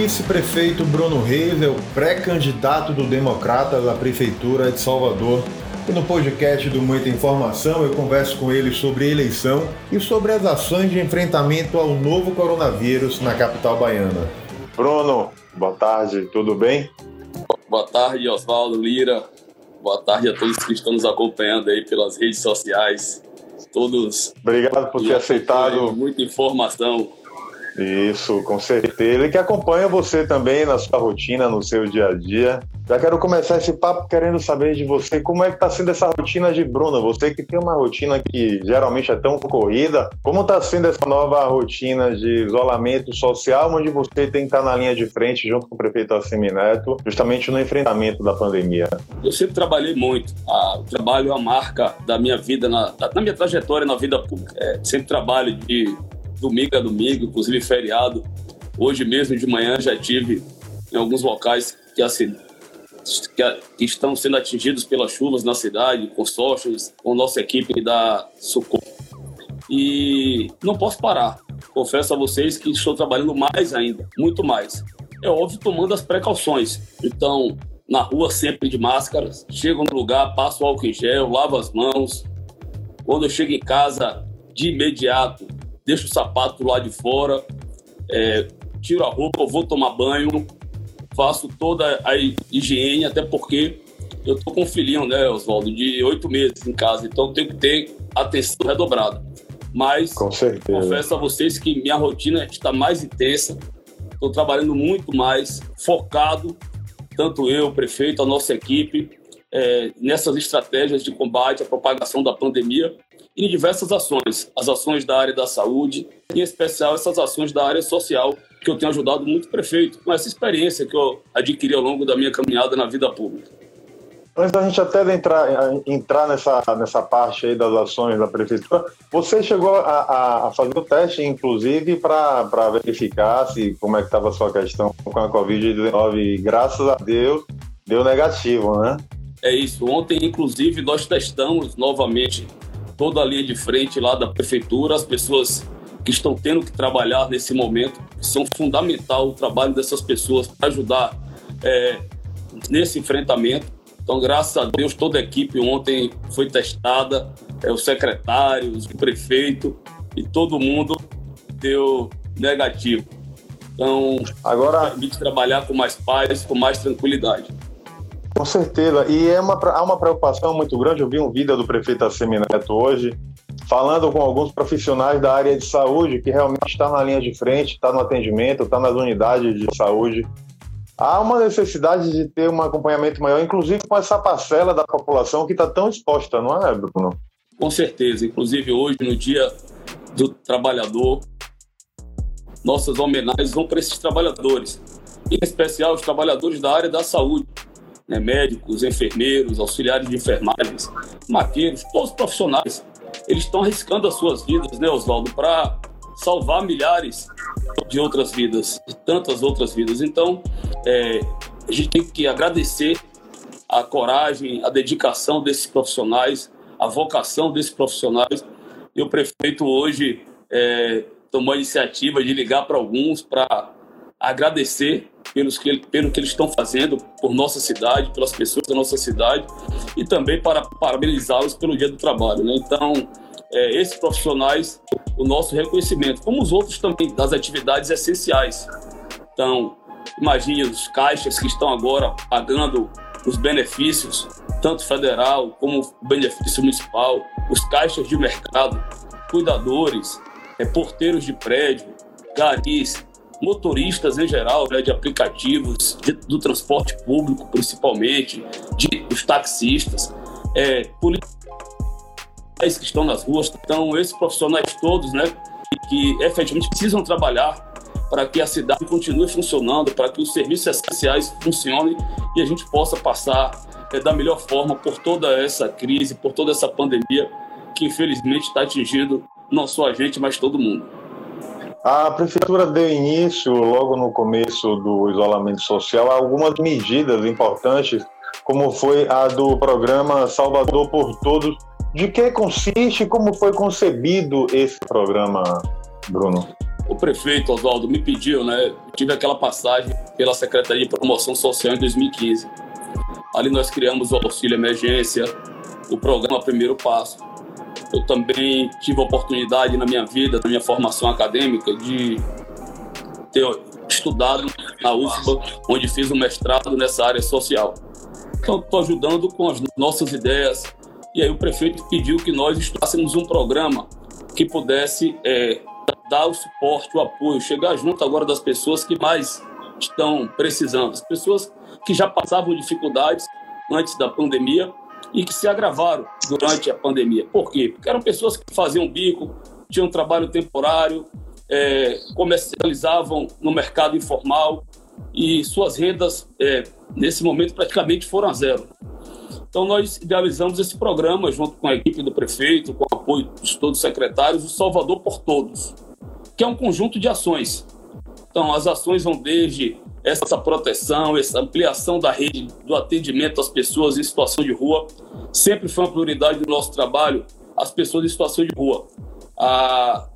vice-prefeito Bruno Reis é o pré-candidato do Democratas à Prefeitura de Salvador. E no podcast do Muita Informação eu converso com ele sobre eleição e sobre as ações de enfrentamento ao novo coronavírus na capital baiana. Bruno, boa tarde, tudo bem? Boa tarde, Oswaldo Lira. Boa tarde a todos que estão nos acompanhando aí pelas redes sociais. Todos. Obrigado por ter aceitado. Muita informação isso, com certeza. E que acompanha você também na sua rotina, no seu dia a dia. Já quero começar esse papo querendo saber de você como é que está sendo essa rotina de Bruna. Você que tem uma rotina que geralmente é tão corrida, como está sendo essa nova rotina de isolamento social, onde você tem que estar na linha de frente junto com o prefeito Assemineto, justamente no enfrentamento da pandemia? Eu sempre trabalhei muito. o trabalho é a marca da minha vida, na, na minha trajetória na vida pública. É, sempre trabalho de domingo a domingo, inclusive feriado. Hoje mesmo de manhã já tive em alguns locais que, assim, que estão sendo atingidos pelas chuvas na cidade, consórcios, com nossa equipe da Socorro. E não posso parar. Confesso a vocês que estou trabalhando mais ainda, muito mais. É óbvio, tomando as precauções. Então, na rua sempre de máscara, chego no lugar, passo álcool em gel, lavo as mãos. Quando eu chego em casa, de imediato, deixo o sapato lá de fora, é, tiro a roupa, vou tomar banho, faço toda a higiene, até porque eu tô com um filhinho, né, Oswaldo, de oito meses em casa, então tenho que ter atenção redobrada. Mas confesso a vocês que minha rotina está mais intensa, estou trabalhando muito mais, focado, tanto eu, o prefeito, a nossa equipe, é, nessas estratégias de combate à propagação da pandemia em diversas ações, as ações da área da saúde, em especial essas ações da área social, que eu tenho ajudado muito prefeito com essa experiência que eu adquiri ao longo da minha caminhada na vida pública. Antes da gente até entrar, entrar nessa, nessa parte aí das ações da prefeitura, você chegou a, a fazer o teste, inclusive, para verificar se como é que estava a sua questão com a Covid-19 e graças a Deus deu negativo, né? É isso. Ontem, inclusive, nós testamos novamente toda a linha de frente lá da prefeitura, as pessoas que estão tendo que trabalhar nesse momento, são fundamental o trabalho dessas pessoas para ajudar é, nesse enfrentamento. Então, graças a Deus, toda a equipe ontem foi testada, é, os secretários, o prefeito e todo mundo deu negativo. Então, agora permite trabalhar com mais paz, com mais tranquilidade. Com certeza. E é uma, há uma preocupação muito grande. Eu vi um vídeo do prefeito Assemineto hoje, falando com alguns profissionais da área de saúde que realmente está na linha de frente, está no atendimento, está nas unidades de saúde. Há uma necessidade de ter um acompanhamento maior, inclusive com essa parcela da população que está tão exposta, não é, Bruno? Com certeza. Inclusive hoje, no Dia do Trabalhador, nossas homenagens vão para esses trabalhadores, em especial os trabalhadores da área da saúde né, médicos, enfermeiros, auxiliares de enfermagens, maqueiros, todos os profissionais, eles estão arriscando as suas vidas, né, Oswaldo, para salvar milhares de outras vidas, de tantas outras vidas. Então, é, a gente tem que agradecer a coragem, a dedicação desses profissionais, a vocação desses profissionais. E o prefeito hoje é, tomou a iniciativa de ligar para alguns para agradecer pelos que, pelo que eles estão fazendo por nossa cidade, pelas pessoas da nossa cidade e também para parabenizá-los pelo Dia do Trabalho. Né? Então, é, esses profissionais, o nosso reconhecimento, como os outros também das atividades essenciais. Então, imagine os caixas que estão agora pagando os benefícios, tanto federal como benefício municipal, os caixas de mercado, cuidadores, é, porteiros de prédio, garis, motoristas em geral, né, de aplicativos, de, do transporte público principalmente, de os taxistas, é, policiais que estão nas ruas, então esses profissionais todos, né, que efetivamente precisam trabalhar para que a cidade continue funcionando, para que os serviços essenciais funcionem e a gente possa passar é, da melhor forma por toda essa crise, por toda essa pandemia que infelizmente está atingindo não só a gente, mas todo mundo. A prefeitura deu início, logo no começo do isolamento social, a algumas medidas importantes, como foi a do programa Salvador por Todos. De que consiste e como foi concebido esse programa, Bruno? o prefeito Oswaldo me pediu, né? Tive aquela passagem pela Secretaria de Promoção Social em 2015. Ali nós criamos o auxílio emergência, o programa Primeiro Passo. Eu também tive a oportunidade na minha vida, na minha formação acadêmica, de ter estudado na UFBA, onde fiz um mestrado nessa área social. Então, estou ajudando com as nossas ideias. E aí o prefeito pediu que nós estudássemos um programa que pudesse é, dar o suporte, o apoio, chegar junto agora das pessoas que mais estão precisando, as pessoas que já passavam dificuldades antes da pandemia e que se agravaram durante a pandemia. Por quê? Porque eram pessoas que faziam bico, tinham trabalho temporário, é, comercializavam no mercado informal e suas rendas, é, nesse momento, praticamente foram a zero. Então, nós idealizamos esse programa junto com a equipe do prefeito, com o apoio de todos os secretários, o Salvador por Todos, que é um conjunto de ações. Então, as ações vão desde essa proteção, essa ampliação da rede do atendimento às pessoas em situação de rua. Sempre foi uma prioridade do nosso trabalho as pessoas em situação de rua. A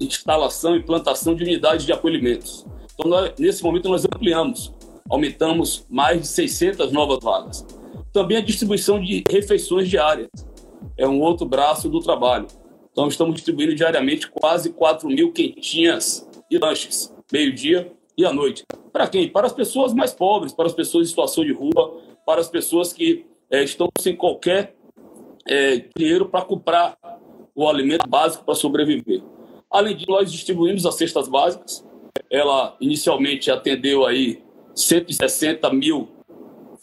instalação e implantação de unidades de acolhimentos. Então, nós, nesse momento, nós ampliamos, aumentamos mais de 600 novas vagas. Também a distribuição de refeições diárias é um outro braço do trabalho. Então, estamos distribuindo diariamente quase 4 mil quentinhas e lanches, meio-dia e à noite. Para quem? Para as pessoas mais pobres, para as pessoas em situação de rua, para as pessoas que é, estão sem qualquer é, dinheiro para comprar o alimento básico para sobreviver. Além disso, nós distribuímos as cestas básicas. Ela inicialmente atendeu aí 160 mil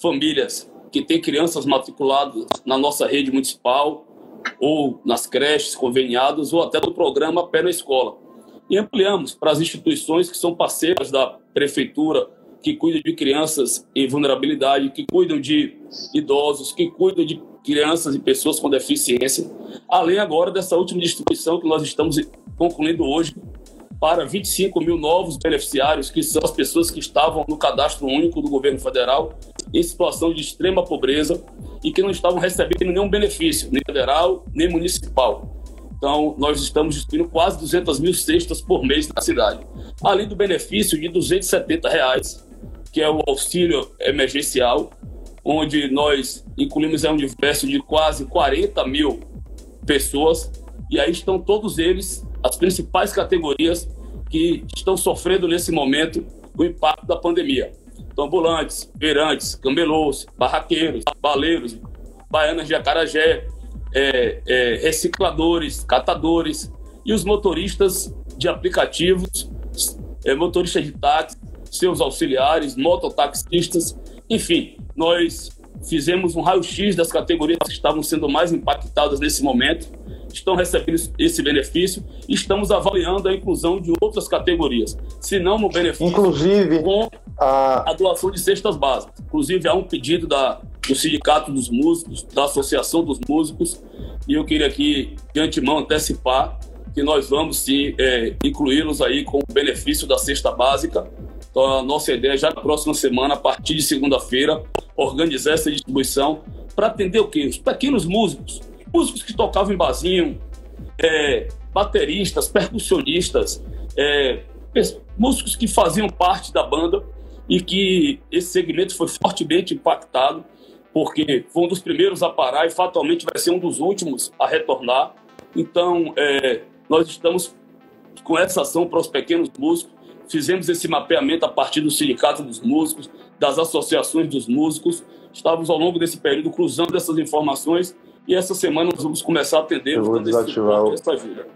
famílias que têm crianças matriculadas na nossa rede municipal ou nas creches conveniadas ou até no programa Pé na Escola. E ampliamos para as instituições que são parceiras da prefeitura, que cuidam de crianças em vulnerabilidade, que cuidam de idosos, que cuidam de crianças e pessoas com deficiência, além agora dessa última distribuição que nós estamos concluindo hoje para 25 mil novos beneficiários, que são as pessoas que estavam no cadastro único do governo federal em situação de extrema pobreza e que não estavam recebendo nenhum benefício, nem federal, nem municipal. Então, nós estamos distribuindo quase 200 mil cestas por mês na cidade. Além do benefício de 270 reais, que é o auxílio emergencial, onde nós incluímos um universo de quase 40 mil pessoas, e aí estão todos eles, as principais categorias que estão sofrendo nesse momento o impacto da pandemia. Então, ambulantes, feirantes, camelôs, barraqueiros, baleiros, baianas de acarajé, é, é, recicladores, catadores e os motoristas de aplicativos, é, motoristas de táxi, seus auxiliares, mototaxistas, enfim, nós fizemos um raio-x das categorias que estavam sendo mais impactadas nesse momento, estão recebendo esse benefício e estamos avaliando a inclusão de outras categorias, se não no benefício Inclusive, com a... a doação de cestas básicas. Inclusive, há um pedido da, do Sindicato dos Músicos, da Associação dos Músicos, e eu queria aqui, de antemão, antecipar que nós vamos sim é, incluí-los aí com o benefício da cesta básica então, a nossa ideia é já na próxima semana, a partir de segunda-feira, organizar essa distribuição para atender o quê? Os pequenos músicos, músicos que tocavam em barzinho, é, bateristas, percussionistas, é, músicos que faziam parte da banda e que esse segmento foi fortemente impactado, porque foi um dos primeiros a parar e fatalmente vai ser um dos últimos a retornar. Então, é, nós estamos com essa ação para os pequenos músicos fizemos esse mapeamento a partir do Sindicato dos Músicos, das associações dos músicos. Estávamos ao longo desse período cruzando essas informações e essa semana nós vamos começar a atender eu vou desativar o... essa ajuda.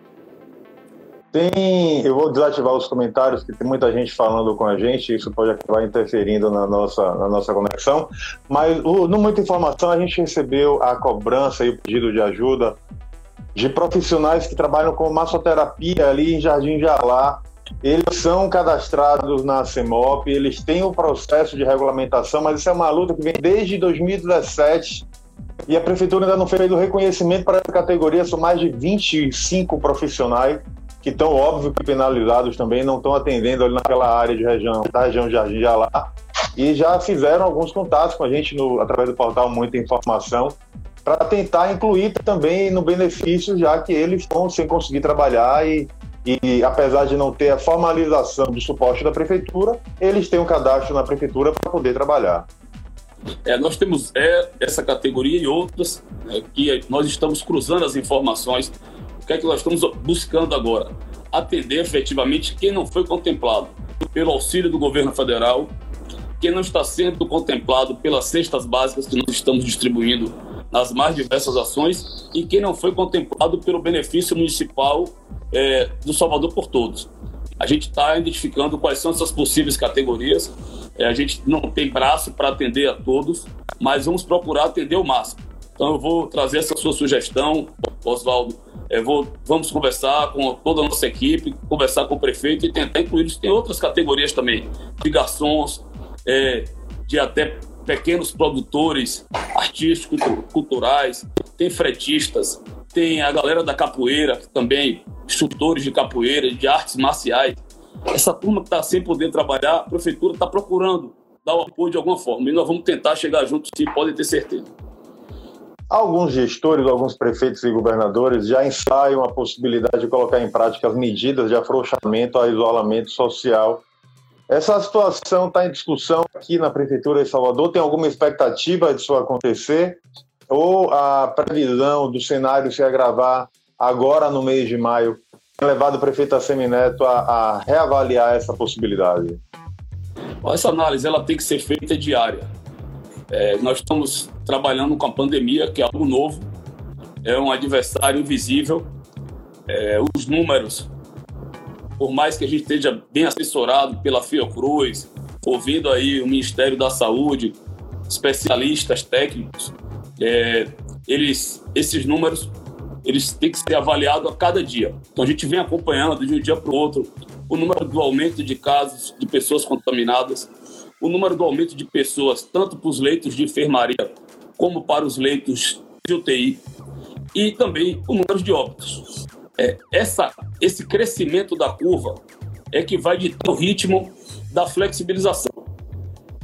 Tem, eu vou desativar os comentários, que tem muita gente falando com a gente, isso pode acabar interferindo na nossa, na nossa conexão. Mas, no Muita Informação, a gente recebeu a cobrança e o pedido de ajuda de profissionais que trabalham com massoterapia ali em Jardim Jalá, eles são cadastrados na CEMOP, eles têm o um processo de regulamentação, mas isso é uma luta que vem desde 2017 e a prefeitura ainda não fez o reconhecimento para essa categoria. São mais de 25 profissionais que estão, óbvio, que penalizados também, não estão atendendo ali naquela área de região, da região de Jardim de Alá, e já fizeram alguns contatos com a gente no, através do portal Muita Informação para tentar incluir também no benefício, já que eles estão sem conseguir trabalhar e e apesar de não ter a formalização do suporte da prefeitura, eles têm um cadastro na prefeitura para poder trabalhar. É, nós temos é, essa categoria e outras é, que nós estamos cruzando as informações. O que é que nós estamos buscando agora? Atender efetivamente quem não foi contemplado pelo auxílio do governo federal, quem não está sendo contemplado pelas cestas básicas que nós estamos distribuindo nas mais diversas ações e quem não foi contemplado pelo benefício municipal é, do Salvador por Todos. A gente está identificando quais são essas possíveis categorias. É, a gente não tem braço para atender a todos, mas vamos procurar atender o máximo. Então eu vou trazer essa sua sugestão, Oswaldo. É, vou, vamos conversar com toda a nossa equipe, conversar com o prefeito e tentar incluir. Tem outras categorias também, de garçons, é, de até pequenos produtores artísticos, culturais, tem fretistas, tem a galera da capoeira também, instrutores de capoeira, de artes marciais. Essa turma que está sem poder trabalhar, a prefeitura está procurando dar o apoio de alguma forma. E nós vamos tentar chegar juntos, sim, podem ter certeza. Alguns gestores, alguns prefeitos e governadores já ensaiam a possibilidade de colocar em prática as medidas de afrouxamento ao isolamento social. Essa situação está em discussão aqui na Prefeitura de Salvador. Tem alguma expectativa disso acontecer? Ou a previsão do cenário se agravar agora no mês de maio tem levado o prefeito Assemineto a, a reavaliar essa possibilidade? Essa análise ela tem que ser feita diária. É, nós estamos trabalhando com a pandemia, que é algo novo, é um adversário invisível. É, os números, por mais que a gente esteja bem assessorado pela Fiocruz, ouvindo aí o Ministério da Saúde, especialistas técnicos, é, eles, esses números eles têm que ser avaliados a cada dia. Então a gente vem acompanhando de um dia para o outro o número do aumento de casos de pessoas contaminadas, o número do aumento de pessoas tanto para os leitos de enfermaria como para os leitos de UTI e também o número de óbitos. É, essa, esse crescimento da curva é que vai ditar o ritmo da flexibilização.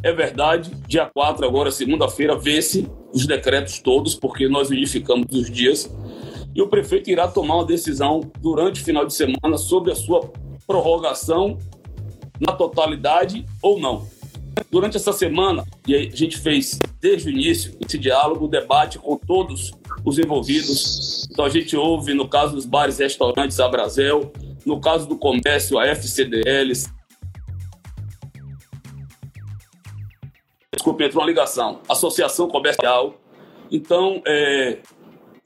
É verdade, dia 4, agora segunda-feira, vence os decretos todos, porque nós unificamos os dias, e o prefeito irá tomar uma decisão durante o final de semana sobre a sua prorrogação na totalidade ou não. Durante essa semana, e a gente fez desde o início esse diálogo, debate com todos os envolvidos. Então a gente ouve, no caso dos bares e restaurantes, a Brasel, no caso do comércio, a FCDL. Desculpe, entrou uma ligação. Associação Comercial. Então, é,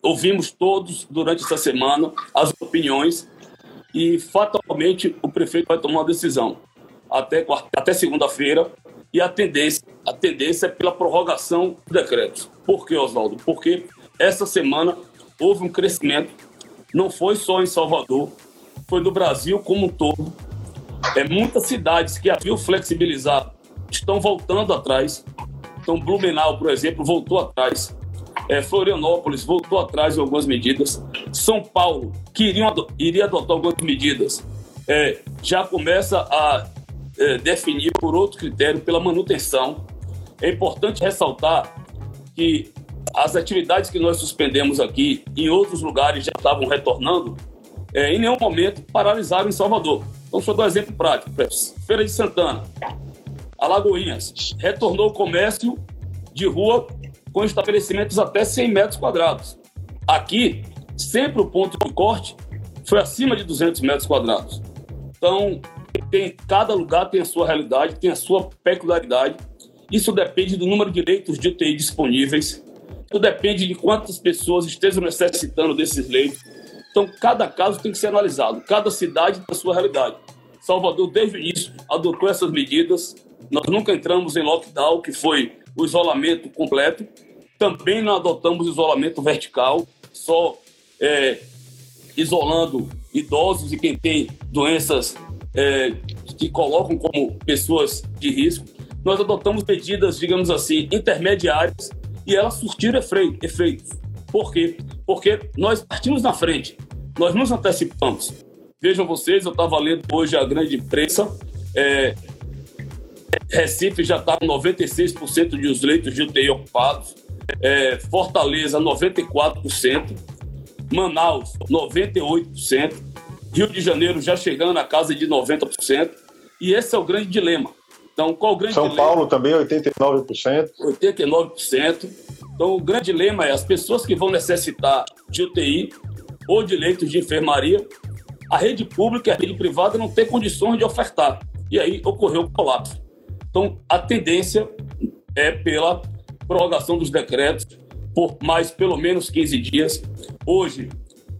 ouvimos todos durante essa semana as opiniões e fatalmente o prefeito vai tomar uma decisão até, até segunda-feira e a tendência, a tendência é pela prorrogação do decreto. Por que, Oswaldo? Porque essa semana houve um crescimento, não foi só em Salvador, foi no Brasil como um todo. É, muitas cidades que haviam flexibilizado estão voltando atrás. Então, Blumenau, por exemplo, voltou atrás. É, Florianópolis voltou atrás de algumas medidas. São Paulo, que iriam, iria adotar algumas medidas, é, já começa a é, definir por outro critério, pela manutenção. É importante ressaltar que as atividades que nós suspendemos aqui, em outros lugares já estavam retornando, é, em nenhum momento paralisaram em Salvador. Então, só dar um exemplo prático. Feira de Santana, Alagoinhas, retornou o comércio de rua com estabelecimentos até 100 metros quadrados. Aqui, sempre o ponto de corte foi acima de 200 metros quadrados. Então, tem, cada lugar tem a sua realidade, tem a sua peculiaridade. Isso depende do número de leitos de UTI disponíveis, isso depende de quantas pessoas estejam necessitando desses leitos. Então, cada caso tem que ser analisado, cada cidade tem a sua realidade. Salvador, desde o início, adotou essas medidas. Nós nunca entramos em lockdown, que foi o isolamento completo. Também não adotamos isolamento vertical, só é, isolando idosos e quem tem doenças é, que colocam como pessoas de risco. Nós adotamos medidas, digamos assim, intermediárias e elas surtiram efeitos. Por quê? Porque nós partimos na frente, nós nos antecipamos. Vejam vocês, eu estava lendo hoje a grande imprensa, é, Recife já está com 96% dos leitos de UTI ocupados, é, Fortaleza 94%, Manaus 98%, Rio de Janeiro já chegando a casa de 90%, e esse é o grande dilema. Então, qual o grande São dilema? Paulo também, 89%. 89%. Então, o grande dilema é as pessoas que vão necessitar de UTI ou de leitos de enfermaria, a rede pública e a rede privada não têm condições de ofertar. E aí ocorreu o colapso. Então, a tendência é pela prorrogação dos decretos por mais pelo menos 15 dias. Hoje,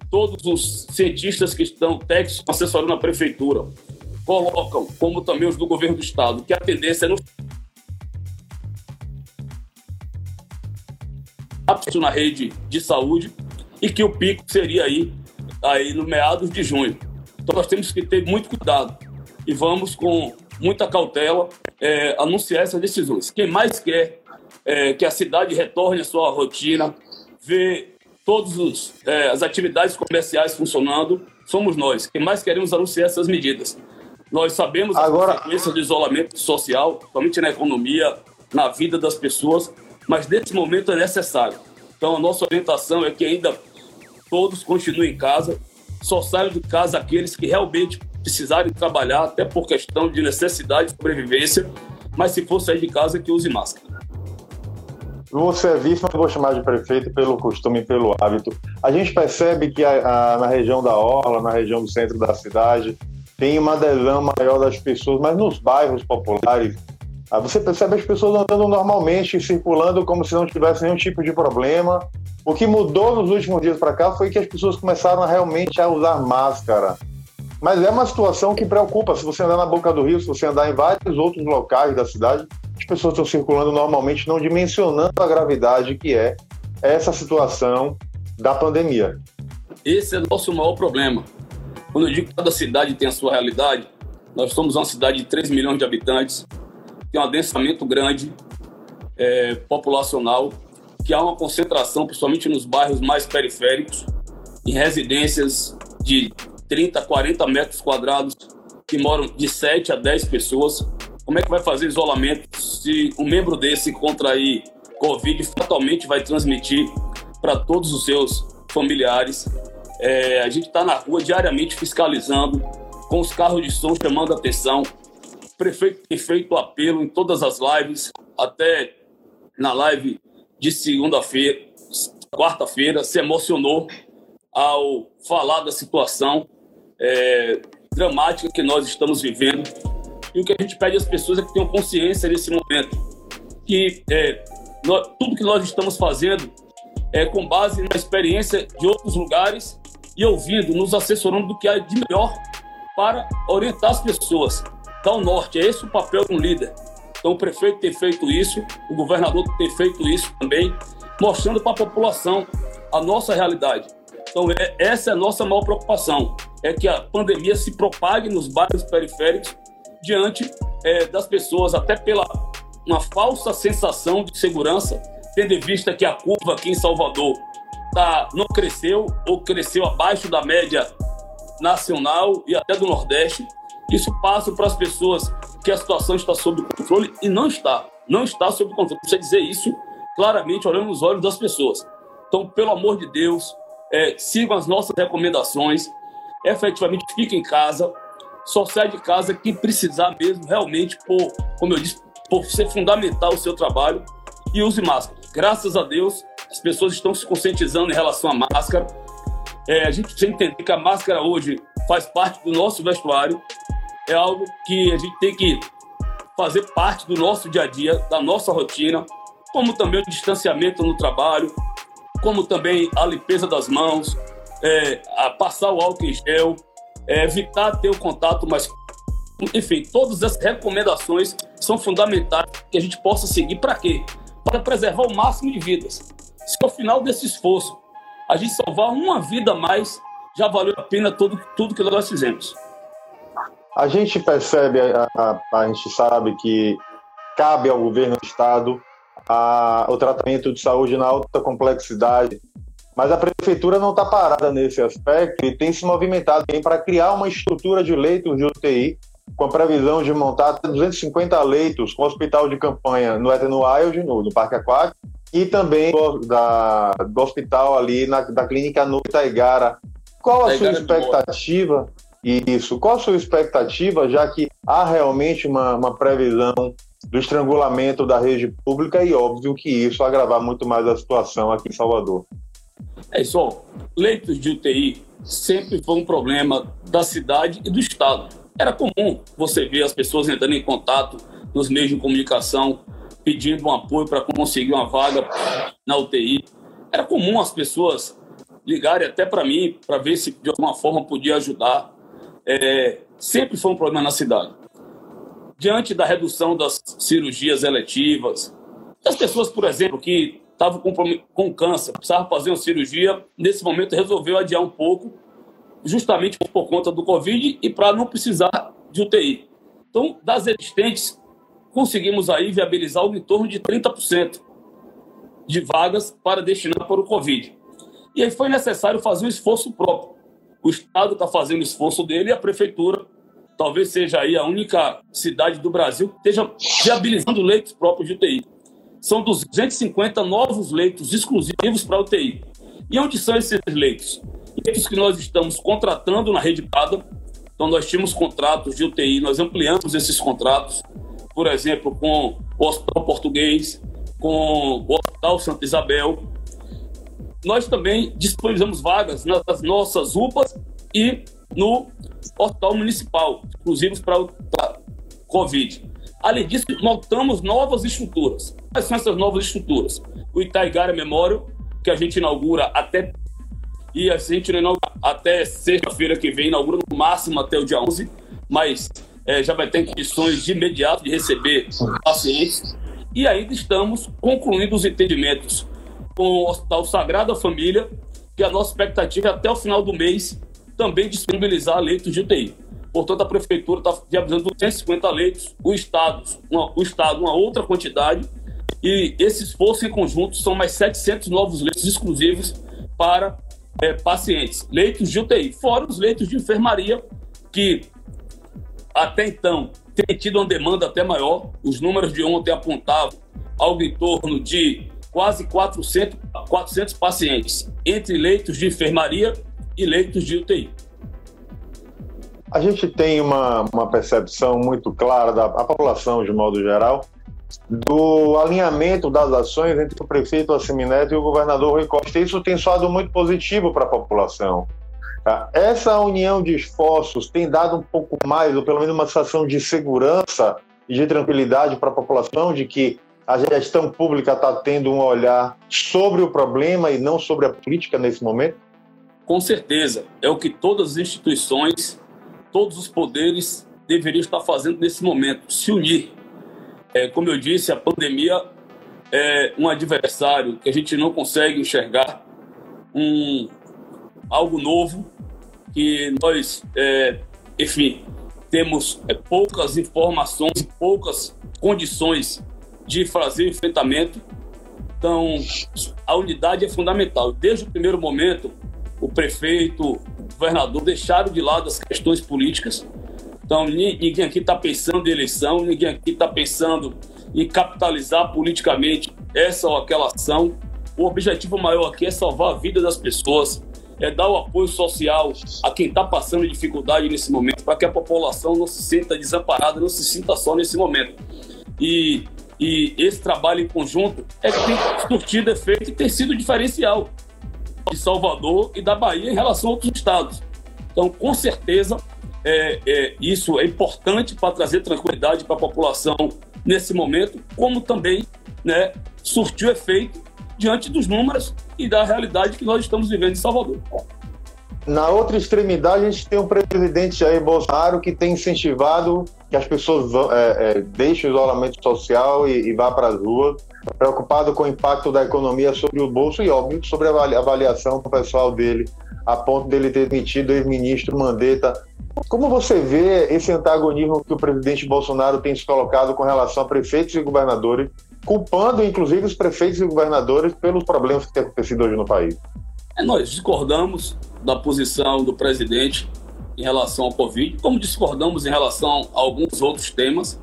todos os cientistas que estão técnicos assessorando a prefeitura colocam, como também os do governo do estado, que a tendência é no na rede de saúde e que o pico seria aí, aí no meados de junho. Então nós temos que ter muito cuidado e vamos com muita cautela é, anunciar essas decisões. Quem mais quer é, que a cidade retorne à sua rotina, ver todas é, as atividades comerciais funcionando, somos nós. Quem mais queremos anunciar essas medidas. Nós sabemos Agora... a consequência do isolamento social, somente na economia, na vida das pessoas, mas nesse momento é necessário. Então, a nossa orientação é que ainda todos continuem em casa, só saiam de casa aqueles que realmente precisarem trabalhar, até por questão de necessidade de sobrevivência, mas se for sair de casa, que use máscara. É vice, mas vou chamar de prefeito pelo costume e pelo hábito. A gente percebe que a, a, na região da Orla, na região do centro da cidade, tem uma adesão maior das pessoas, mas nos bairros populares, ah, você percebe as pessoas andando normalmente, circulando como se não tivesse nenhum tipo de problema. O que mudou nos últimos dias para cá foi que as pessoas começaram realmente a usar máscara. Mas é uma situação que preocupa. Se você andar na Boca do Rio, se você andar em vários outros locais da cidade, as pessoas estão circulando normalmente, não dimensionando a gravidade que é essa situação da pandemia. Esse é o nosso maior problema. Quando eu digo que cada cidade tem a sua realidade, nós somos uma cidade de 3 milhões de habitantes, tem um adensamento grande é, populacional, que há uma concentração, principalmente nos bairros mais periféricos, em residências de 30, 40 metros quadrados, que moram de 7 a 10 pessoas. Como é que vai fazer isolamento se um membro desse contrair Covid fatalmente vai transmitir para todos os seus familiares? É, a gente está na rua diariamente fiscalizando, com os carros de som chamando atenção. O prefeito tem feito apelo em todas as lives, até na live de segunda-feira, quarta-feira, se emocionou ao falar da situação é, dramática que nós estamos vivendo. E o que a gente pede às pessoas é que tenham consciência nesse momento, que é, nós, tudo que nós estamos fazendo é com base na experiência de outros lugares e ouvindo, nos assessorando do que há de melhor para orientar as pessoas. Dar o norte, é esse o papel de um líder. Então o prefeito tem feito isso, o governador tem feito isso também, mostrando para a população a nossa realidade. Então é, essa é a nossa maior preocupação, é que a pandemia se propague nos bairros periféricos diante é, das pessoas, até pela uma falsa sensação de segurança, tendo em vista que a curva aqui em Salvador tá, não cresceu ou cresceu abaixo da média nacional e até do Nordeste. Isso passa para as pessoas que a situação está sob controle e não está. Não está sob controle. Precisa dizer isso claramente, olhando nos olhos das pessoas. Então, pelo amor de Deus, é, sigam as nossas recomendações. Efetivamente, fique em casa. Só sai de casa quem precisar mesmo, realmente, por, como eu disse, por ser fundamental o seu trabalho. E use máscara. Graças a Deus, as pessoas estão se conscientizando em relação à máscara. É, a gente precisa entender que a máscara hoje faz parte do nosso vestuário, é algo que a gente tem que fazer parte do nosso dia a dia, da nossa rotina, como também o distanciamento no trabalho, como também a limpeza das mãos, é, passar o álcool em gel, é, evitar ter o contato mais. Enfim, todas essas recomendações são fundamentais que a gente possa seguir para quê? Para preservar o máximo de vidas se ao final desse esforço a gente salvar uma vida a mais, já valeu a pena tudo, tudo que nós fizemos. A gente percebe, a, a, a gente sabe que cabe ao governo do Estado a, o tratamento de saúde na alta complexidade, mas a prefeitura não está parada nesse aspecto e tem se movimentado para criar uma estrutura de leitos de UTI com a previsão de montar 250 leitos com hospital de campanha no Etno Wild, no, no Parque Aquático, e também do, da, do hospital ali, na, da clínica no Itaigara. Qual a sua expectativa? isso. Qual a sua expectativa, já que há realmente uma, uma previsão do estrangulamento da rede pública e óbvio que isso agravar muito mais a situação aqui em Salvador? É isso, ó. leitos de UTI sempre foi um problema da cidade e do estado. Era comum você ver as pessoas entrando em contato nos meios de comunicação pedindo um apoio para conseguir uma vaga na UTI. Era comum as pessoas ligarem até para mim para ver se de alguma forma podia ajudar. É, sempre foi um problema na cidade. Diante da redução das cirurgias eletivas, das pessoas, por exemplo, que estavam com, com câncer, precisavam fazer uma cirurgia, nesse momento resolveu adiar um pouco, justamente por conta do Covid e para não precisar de UTI. Então, das existentes, conseguimos aí viabilizar em torno de 30% de vagas para destinar para o Covid. E aí foi necessário fazer um esforço próprio. O Estado está fazendo o esforço dele e a Prefeitura talvez seja aí a única cidade do Brasil que esteja viabilizando leitos próprios de UTI. São 250 novos leitos exclusivos para UTI. E onde são esses leitos? Leitos que nós estamos contratando na rede Pada. Então, nós tínhamos contratos de UTI, nós ampliamos esses contratos, por exemplo, com o Hospital Português, com o Hospital Santa Isabel, nós também disponibilizamos vagas nas nossas UPAs e no Hospital Municipal, exclusivos para o Covid. Além disso, montamos novas estruturas. Quais são essas novas estruturas? O Itaigara Memorial, que a gente inaugura até e a gente inaugura até sexta-feira que vem, inaugura no máximo até o dia 11, mas é, já vai ter condições de imediato de receber pacientes. E ainda estamos concluindo os entendimentos com o Hospital Sagrada Família, que a nossa expectativa é até o final do mês também disponibilizar leitos de UTI. Portanto, a Prefeitura está viabilizando 250 leitos, o Estado, uma, o Estado uma outra quantidade, e esse esforço em conjunto são mais 700 novos leitos exclusivos para é, pacientes, leitos de UTI, fora os leitos de enfermaria, que até então tem tido uma demanda até maior. Os números de ontem apontavam algo em torno de quase 400, 400 pacientes, entre leitos de enfermaria e leitos de UTI. A gente tem uma, uma percepção muito clara da população, de modo geral, do alinhamento das ações entre o prefeito Assemineto e o governador Rui Costa. Isso tem soado muito positivo para a população. Tá? Essa união de esforços tem dado um pouco mais, ou pelo menos uma sensação de segurança e de tranquilidade para a população, de que a gestão pública está tendo um olhar sobre o problema e não sobre a política nesse momento? Com certeza. É o que todas as instituições, todos os poderes deveriam estar fazendo nesse momento se unir. É, como eu disse, a pandemia é um adversário que a gente não consegue enxergar, um, algo novo que nós, é, enfim, temos é, poucas informações, poucas condições de fazer enfrentamento. Então, a unidade é fundamental. Desde o primeiro momento, o prefeito, o governador deixaram de lado as questões políticas. Então, ninguém aqui está pensando em eleição, ninguém aqui está pensando em capitalizar politicamente essa ou aquela ação. O objetivo maior aqui é salvar a vida das pessoas, é dar o apoio social a quem está passando dificuldade nesse momento, para que a população não se sinta desamparada, não se sinta só nesse momento. E e esse trabalho em conjunto é que tem surtido efeito e tem sido diferencial de Salvador e da Bahia em relação a outros estados. Então, com certeza, é, é, isso é importante para trazer tranquilidade para a população nesse momento, como também né, surtiu efeito diante dos números e da realidade que nós estamos vivendo em Salvador. Na outra extremidade, a gente tem o presidente Jair Bolsonaro que tem incentivado que as pessoas é, é, deixem o isolamento social e, e vá para as ruas, preocupado com o impacto da economia sobre o bolso e, óbvio, sobre a avaliação pessoal dele, a ponto dele ter demitido o ex-ministro Mandetta. Como você vê esse antagonismo que o presidente Bolsonaro tem se colocado com relação a prefeitos e governadores, culpando inclusive os prefeitos e governadores pelos problemas que têm acontecido hoje no país? É, nós discordamos da posição do presidente em relação ao Covid, como discordamos em relação a alguns outros temas.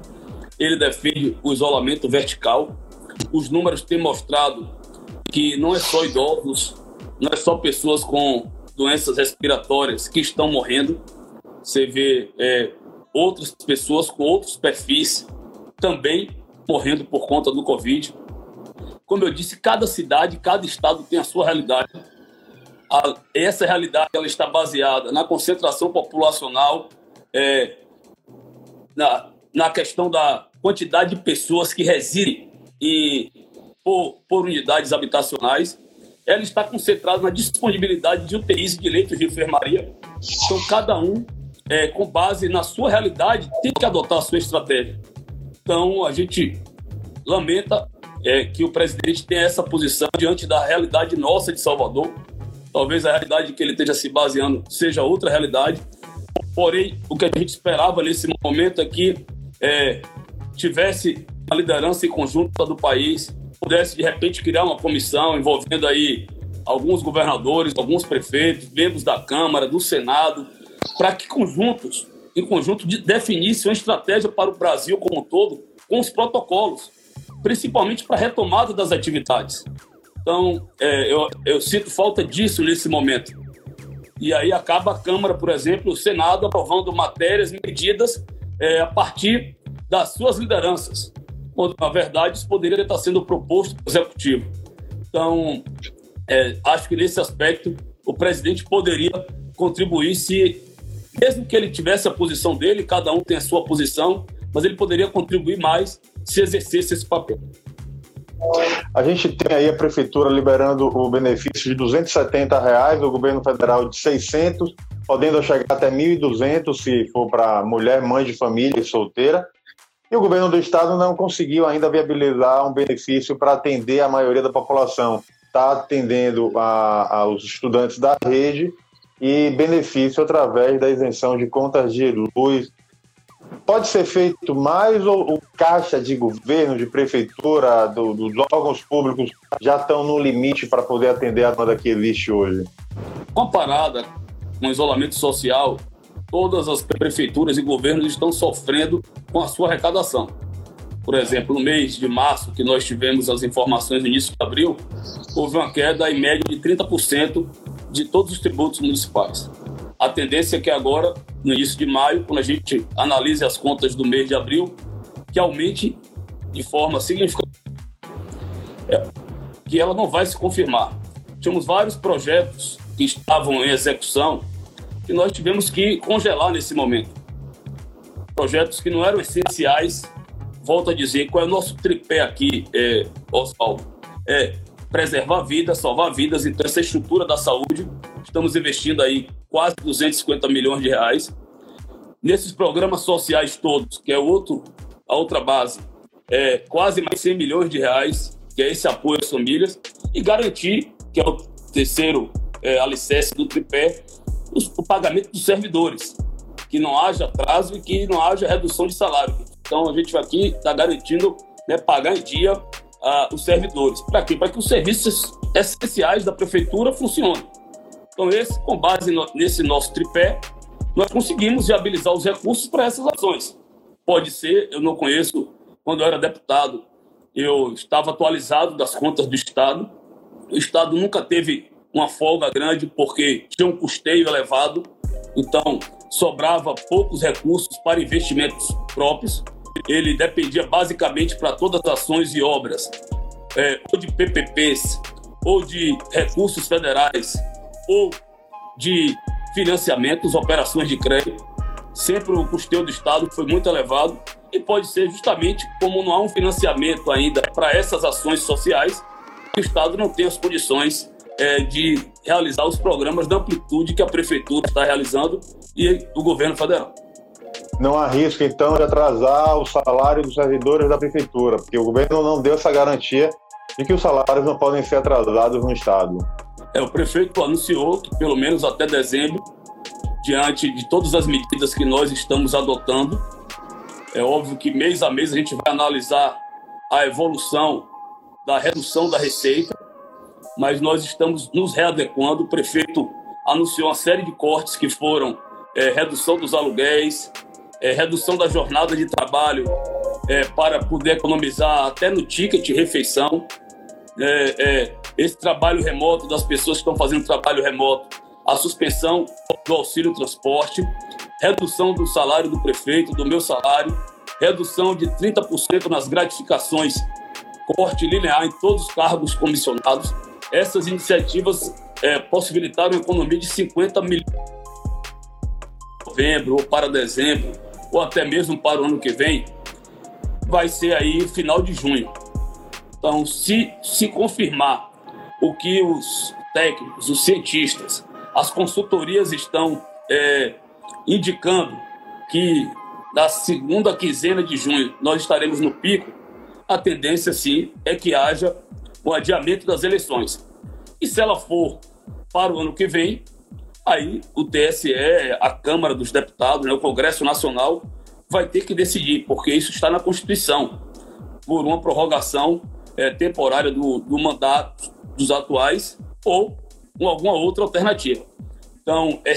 Ele defende o isolamento vertical. Os números têm mostrado que não é só idosos, não é só pessoas com doenças respiratórias que estão morrendo. você vê é, outras pessoas com outros perfis também morrendo por conta do Covid. Como eu disse, cada cidade, cada estado tem a sua realidade. A, essa realidade ela está baseada na concentração populacional, é, na, na questão da quantidade de pessoas que residem em, por, por unidades habitacionais. Ela está concentrada na disponibilidade de UTIs de leitos de enfermaria. Então, cada um, é, com base na sua realidade, tem que adotar a sua estratégia. Então, a gente lamenta é, que o presidente tenha essa posição diante da realidade nossa de Salvador. Talvez a realidade que ele esteja se baseando seja outra realidade. Porém, o que a gente esperava nesse momento que é, tivesse uma liderança em conjunto do país, pudesse de repente criar uma comissão envolvendo aí alguns governadores, alguns prefeitos, membros da Câmara, do Senado, para que conjuntos, em conjunto, definissem uma estratégia para o Brasil como um todo, com os protocolos, principalmente para a retomada das atividades. Então, é, eu, eu sinto falta disso nesse momento. E aí acaba a Câmara, por exemplo, o Senado aprovando matérias, medidas é, a partir das suas lideranças, quando, na verdade, isso poderia estar sendo proposto para o Executivo. Então, é, acho que nesse aspecto o presidente poderia contribuir se, mesmo que ele tivesse a posição dele, cada um tem a sua posição, mas ele poderia contribuir mais se exercesse esse papel. A gente tem aí a prefeitura liberando o benefício de 270 reais, o governo federal de 600, podendo chegar até 1.200 se for para mulher, mãe de família e solteira. E o governo do estado não conseguiu ainda viabilizar um benefício para atender a maioria da população. Está atendendo a, aos estudantes da rede e benefício através da isenção de contas de luz, pode ser feito mais ou o caixa de governo, de prefeitura, do, dos órgãos públicos já estão no limite para poder atender a demanda que existe hoje? Comparada com o isolamento social, todas as prefeituras e governos estão sofrendo com a sua arrecadação. Por exemplo, no mês de março, que nós tivemos as informações no início de abril, houve uma queda em média de 30% de todos os tributos municipais. A tendência é que agora, no início de maio, quando a gente analise as contas do mês de abril, que aumente de forma significativa. É, que ela não vai se confirmar. Tínhamos vários projetos que estavam em execução que nós tivemos que congelar nesse momento. Projetos que não eram essenciais. Volto a dizer, qual é o nosso tripé aqui, é, Oswaldo? É preservar vidas, salvar vidas. Então, essa estrutura da saúde, estamos investindo aí quase 250 milhões de reais. Nesses programas sociais todos, que é outro, a outra base, é quase mais 100 milhões de reais, que é esse apoio às famílias, e garantir, que é o terceiro é, alicerce do tripé, o pagamento dos servidores, que não haja atraso e que não haja redução de salário. Então, a gente aqui está garantindo né, pagar em dia uh, os servidores. Para quê? Para que os serviços essenciais da prefeitura funcionem. Então, esse, com base no, nesse nosso tripé, nós conseguimos viabilizar os recursos para essas ações. Pode ser, eu não conheço, quando eu era deputado, eu estava atualizado das contas do Estado. O Estado nunca teve uma folga grande porque tinha um custeio elevado, então sobrava poucos recursos para investimentos próprios ele dependia basicamente para todas as ações e obras, é, ou de PPPs, ou de recursos federais, ou de financiamentos, operações de crédito. Sempre o custeio do Estado foi muito elevado e pode ser justamente como não há um financiamento ainda para essas ações sociais, o Estado não tem as condições é, de realizar os programas da amplitude que a Prefeitura está realizando e o governo federal não há risco, então, de atrasar o salário dos servidores da prefeitura, porque o governo não deu essa garantia de que os salários não podem ser atrasados no Estado. É, o prefeito anunciou que, pelo menos até dezembro, diante de todas as medidas que nós estamos adotando, é óbvio que mês a mês a gente vai analisar a evolução da redução da receita, mas nós estamos nos readequando. O prefeito anunciou uma série de cortes que foram é, redução dos aluguéis, é, redução da jornada de trabalho é, para poder economizar até no ticket refeição, é, é, esse trabalho remoto das pessoas que estão fazendo trabalho remoto, a suspensão do auxílio transporte, redução do salário do prefeito, do meu salário, redução de 30% nas gratificações, corte linear em todos os cargos comissionados. Essas iniciativas é, possibilitaram uma economia de 50 milhões novembro ou para dezembro ou até mesmo para o ano que vem vai ser aí final de junho. Então, se se confirmar o que os técnicos, os cientistas, as consultorias estão é, indicando que na segunda quinzena de junho nós estaremos no pico, a tendência sim é que haja o adiamento das eleições. E se ela for para o ano que vem, aí o TSE, a Câmara dos Deputados, né, o Congresso Nacional, vai ter que decidir, porque isso está na Constituição, por uma prorrogação é, temporária do, do mandato dos atuais ou com alguma outra alternativa. Então, é,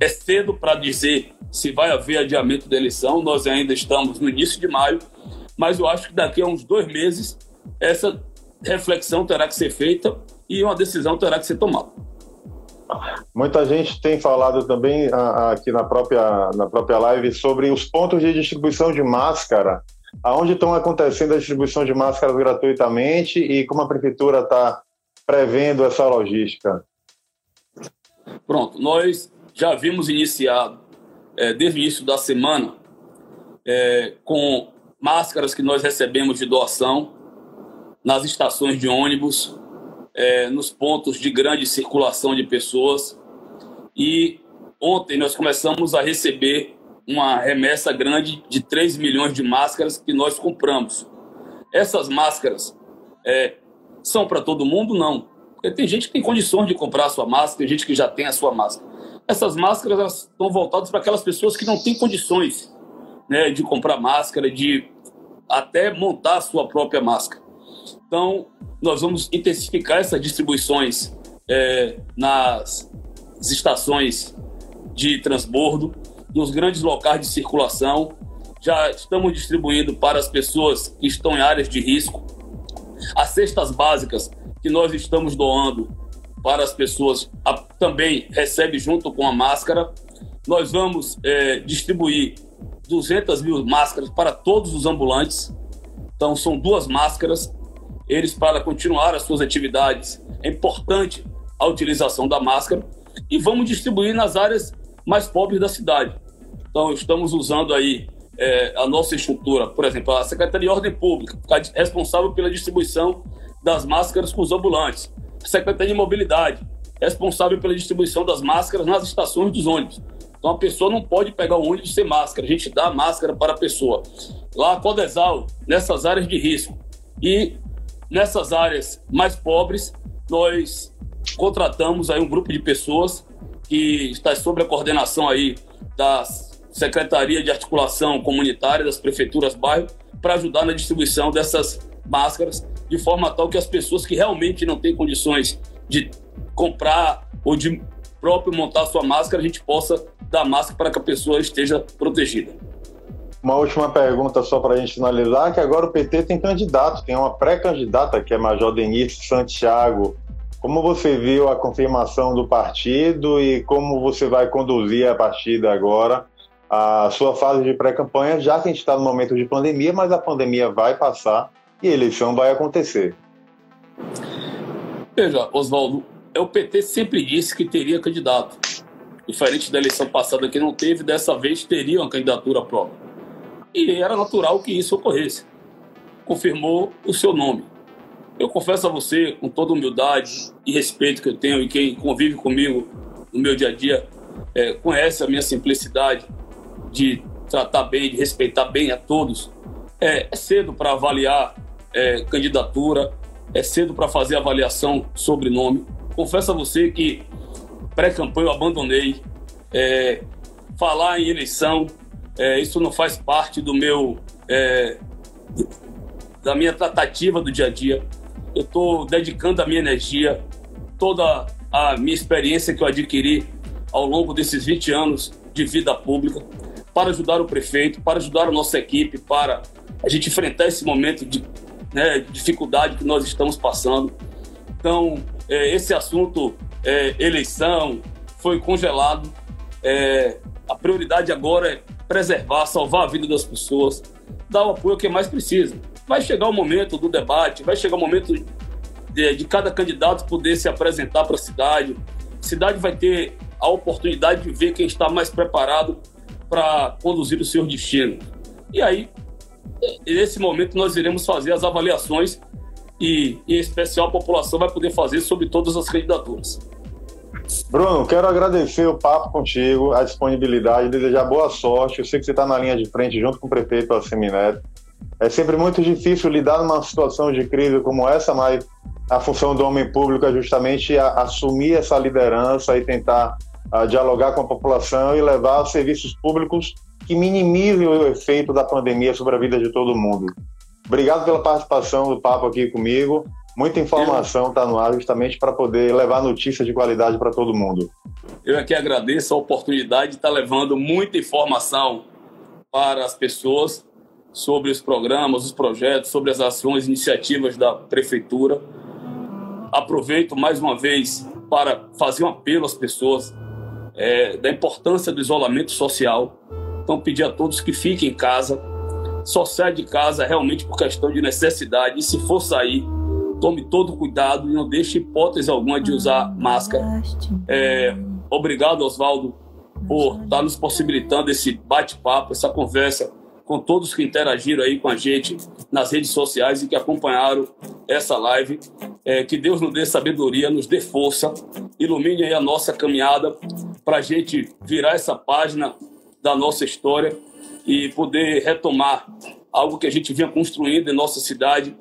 é cedo para dizer se vai haver adiamento da eleição, nós ainda estamos no início de maio, mas eu acho que daqui a uns dois meses essa reflexão terá que ser feita e uma decisão terá que ser tomada. Muita gente tem falado também aqui na própria, na própria live sobre os pontos de distribuição de máscara, aonde estão acontecendo a distribuição de máscaras gratuitamente e como a prefeitura está prevendo essa logística. Pronto, nós já vimos iniciado é, desde o início da semana é, com máscaras que nós recebemos de doação nas estações de ônibus, é, nos pontos de grande circulação de pessoas. E ontem nós começamos a receber uma remessa grande de 3 milhões de máscaras que nós compramos. Essas máscaras é, são para todo mundo? Não. Porque tem gente que tem condições de comprar a sua máscara, tem gente que já tem a sua máscara. Essas máscaras estão voltadas para aquelas pessoas que não têm condições né, de comprar máscara, de até montar a sua própria máscara. Então, nós vamos intensificar essas distribuições é, nas estações de transbordo, nos grandes locais de circulação. Já estamos distribuindo para as pessoas que estão em áreas de risco. As cestas básicas que nós estamos doando para as pessoas a, também recebe junto com a máscara. Nós vamos é, distribuir 200 mil máscaras para todos os ambulantes. Então, são duas máscaras eles para continuar as suas atividades. É importante a utilização da máscara e vamos distribuir nas áreas mais pobres da cidade. Então, estamos usando aí é, a nossa estrutura, por exemplo, a Secretaria de Ordem Pública, responsável pela distribuição das máscaras para os ambulantes. A Secretaria de Mobilidade, responsável pela distribuição das máscaras nas estações dos ônibus. Então, a pessoa não pode pegar o ônibus sem máscara, a gente dá a máscara para a pessoa. Lá, a Codesal, nessas áreas de risco. E Nessas áreas mais pobres, nós contratamos aí um grupo de pessoas que está sob a coordenação aí da Secretaria de Articulação Comunitária das prefeituras bairro para ajudar na distribuição dessas máscaras de forma tal que as pessoas que realmente não têm condições de comprar ou de próprio montar sua máscara, a gente possa dar máscara para que a pessoa esteja protegida. Uma última pergunta só para a gente finalizar, que agora o PT tem candidato, tem uma pré-candidata que é Major Denise Santiago. Como você viu a confirmação do partido e como você vai conduzir a partir de agora a sua fase de pré-campanha, já que a gente está no momento de pandemia, mas a pandemia vai passar e a eleição vai acontecer? Veja, Oswaldo, é o PT sempre disse que teria candidato. Diferente da eleição passada que não teve, dessa vez teria uma candidatura própria e era natural que isso ocorresse. Confirmou o seu nome. Eu confesso a você, com toda humildade e respeito que eu tenho, e quem convive comigo no meu dia a dia é, conhece a minha simplicidade de tratar bem, de respeitar bem a todos. É, é cedo para avaliar é, candidatura, é cedo para fazer avaliação sobre nome. Confesso a você que pré-campanha eu abandonei. É, falar em eleição é, isso não faz parte do meu é, da minha tratativa do dia a dia. Eu estou dedicando a minha energia, toda a minha experiência que eu adquiri ao longo desses 20 anos de vida pública para ajudar o prefeito, para ajudar a nossa equipe, para a gente enfrentar esse momento de né, dificuldade que nós estamos passando. Então, é, esse assunto, é, eleição, foi congelado. É, a prioridade agora é preservar, salvar a vida das pessoas, dar o apoio que mais precisa. Vai chegar o momento do debate, vai chegar o momento de, de cada candidato poder se apresentar para a cidade. A cidade vai ter a oportunidade de ver quem está mais preparado para conduzir o seu destino. E aí, nesse momento, nós iremos fazer as avaliações e, em especial, a população vai poder fazer sobre todas as candidaturas. Bruno, quero agradecer o papo contigo, a disponibilidade, desejar boa sorte. Eu sei que você está na linha de frente junto com o prefeito da Semineto. É sempre muito difícil lidar numa situação de crise como essa, mas a função do homem público é justamente a, assumir essa liderança e tentar a, dialogar com a população e levar serviços públicos que minimizem o efeito da pandemia sobre a vida de todo mundo. Obrigado pela participação do papo aqui comigo. Muita informação está no ar justamente para poder levar notícia de qualidade para todo mundo. Eu aqui agradeço a oportunidade de estar tá levando muita informação para as pessoas sobre os programas, os projetos, sobre as ações, iniciativas da prefeitura. Aproveito mais uma vez para fazer um apelo às pessoas é, da importância do isolamento social. Então, pedir a todos que fiquem em casa, só saia de casa realmente por questão de necessidade. E se for sair, tome todo cuidado e não deixe hipótese alguma de usar máscara. É, obrigado, Oswaldo, por estar nos possibilitando esse bate-papo, essa conversa com todos que interagiram aí com a gente nas redes sociais e que acompanharam essa live. É, que Deus nos dê sabedoria, nos dê força, ilumine aí a nossa caminhada para a gente virar essa página da nossa história e poder retomar algo que a gente vinha construindo em nossa cidade,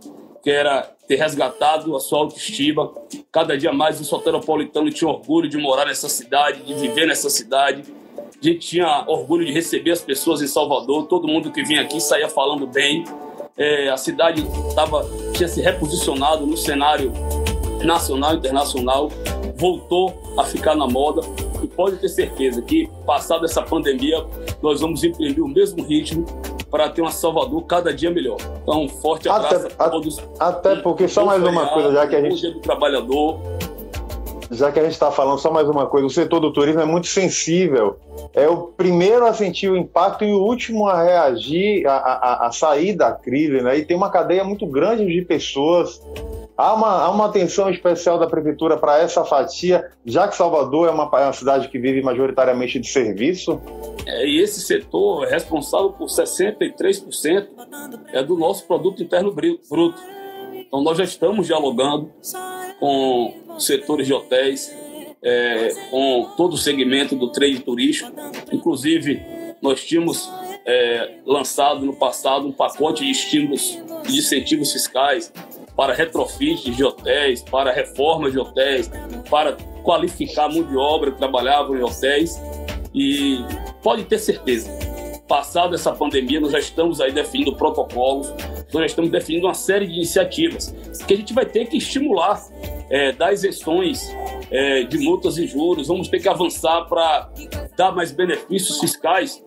que era ter resgatado a sua autoestima. Cada dia mais o soteropolitano tinha orgulho de morar nessa cidade, de viver nessa cidade. A gente tinha orgulho de receber as pessoas em Salvador. Todo mundo que vinha aqui saía falando bem. É, a cidade tava, tinha se reposicionado no cenário nacional e internacional. Voltou a ficar na moda. E pode ter certeza que, passada essa pandemia, nós vamos imprimir o mesmo ritmo para ter uma Salvador cada dia melhor. Então, um forte abraço até, a todos. Até porque, só mais uma coisa, já que a gente. do trabalhador. Já que a gente está falando só mais uma coisa, o setor do turismo é muito sensível. É o primeiro a sentir o impacto e o último a reagir, a, a, a sair da crise, né? E tem uma cadeia muito grande de pessoas Há uma, há uma atenção especial da prefeitura para essa fatia, já que Salvador é uma, é uma, cidade que vive majoritariamente de serviço? É, e esse setor é responsável por 63% é do nosso produto interno bruto. Então nós já estamos dialogando com setores de hotéis, é, com todo o segmento do trade turístico. Inclusive, nós tínhamos é, lançado no passado um pacote de estímulos de incentivos fiscais para retrofit de hotéis, para reformas de hotéis, para qualificar mão de obra que trabalhavam em hotéis. E pode ter certeza, passada essa pandemia, nós já estamos aí definindo protocolos, nós já estamos definindo uma série de iniciativas que a gente vai ter que estimular, é, dar isenções é, de multas e juros, vamos ter que avançar para dar mais benefícios fiscais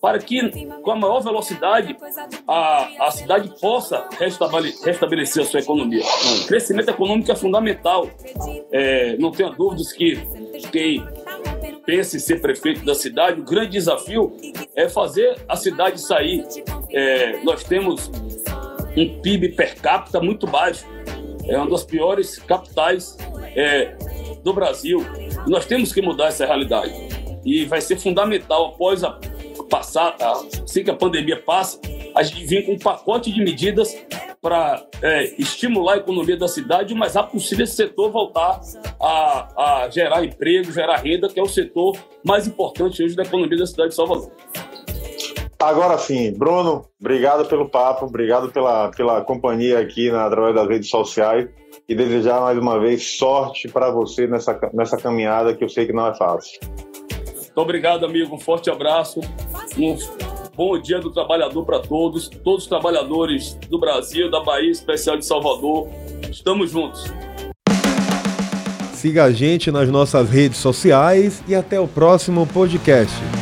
para que, com a maior velocidade, a, a cidade possa restabelecer a sua economia. O crescimento econômico é fundamental. É, não tenha dúvidas que quem pensa em ser prefeito da cidade, o grande desafio é fazer a cidade sair. É, nós temos um PIB per capita muito baixo, é uma das piores capitais é, do Brasil. Nós temos que mudar essa realidade. E vai ser fundamental, após a passar, assim que a pandemia passa, a gente vir com um pacote de medidas para é, estimular a economia da cidade, mas é possível esse setor voltar a, a gerar emprego, gerar renda, que é o setor mais importante hoje da economia da cidade de Salvador. Agora sim, Bruno, obrigado pelo papo, obrigado pela, pela companhia aqui na, através das redes sociais e desejar mais uma vez sorte para você nessa, nessa caminhada que eu sei que não é fácil. Muito obrigado, amigo. Um forte abraço. Um bom dia do trabalhador para todos, todos os trabalhadores do Brasil, da Bahia, especial de Salvador. Estamos juntos. Siga a gente nas nossas redes sociais e até o próximo podcast.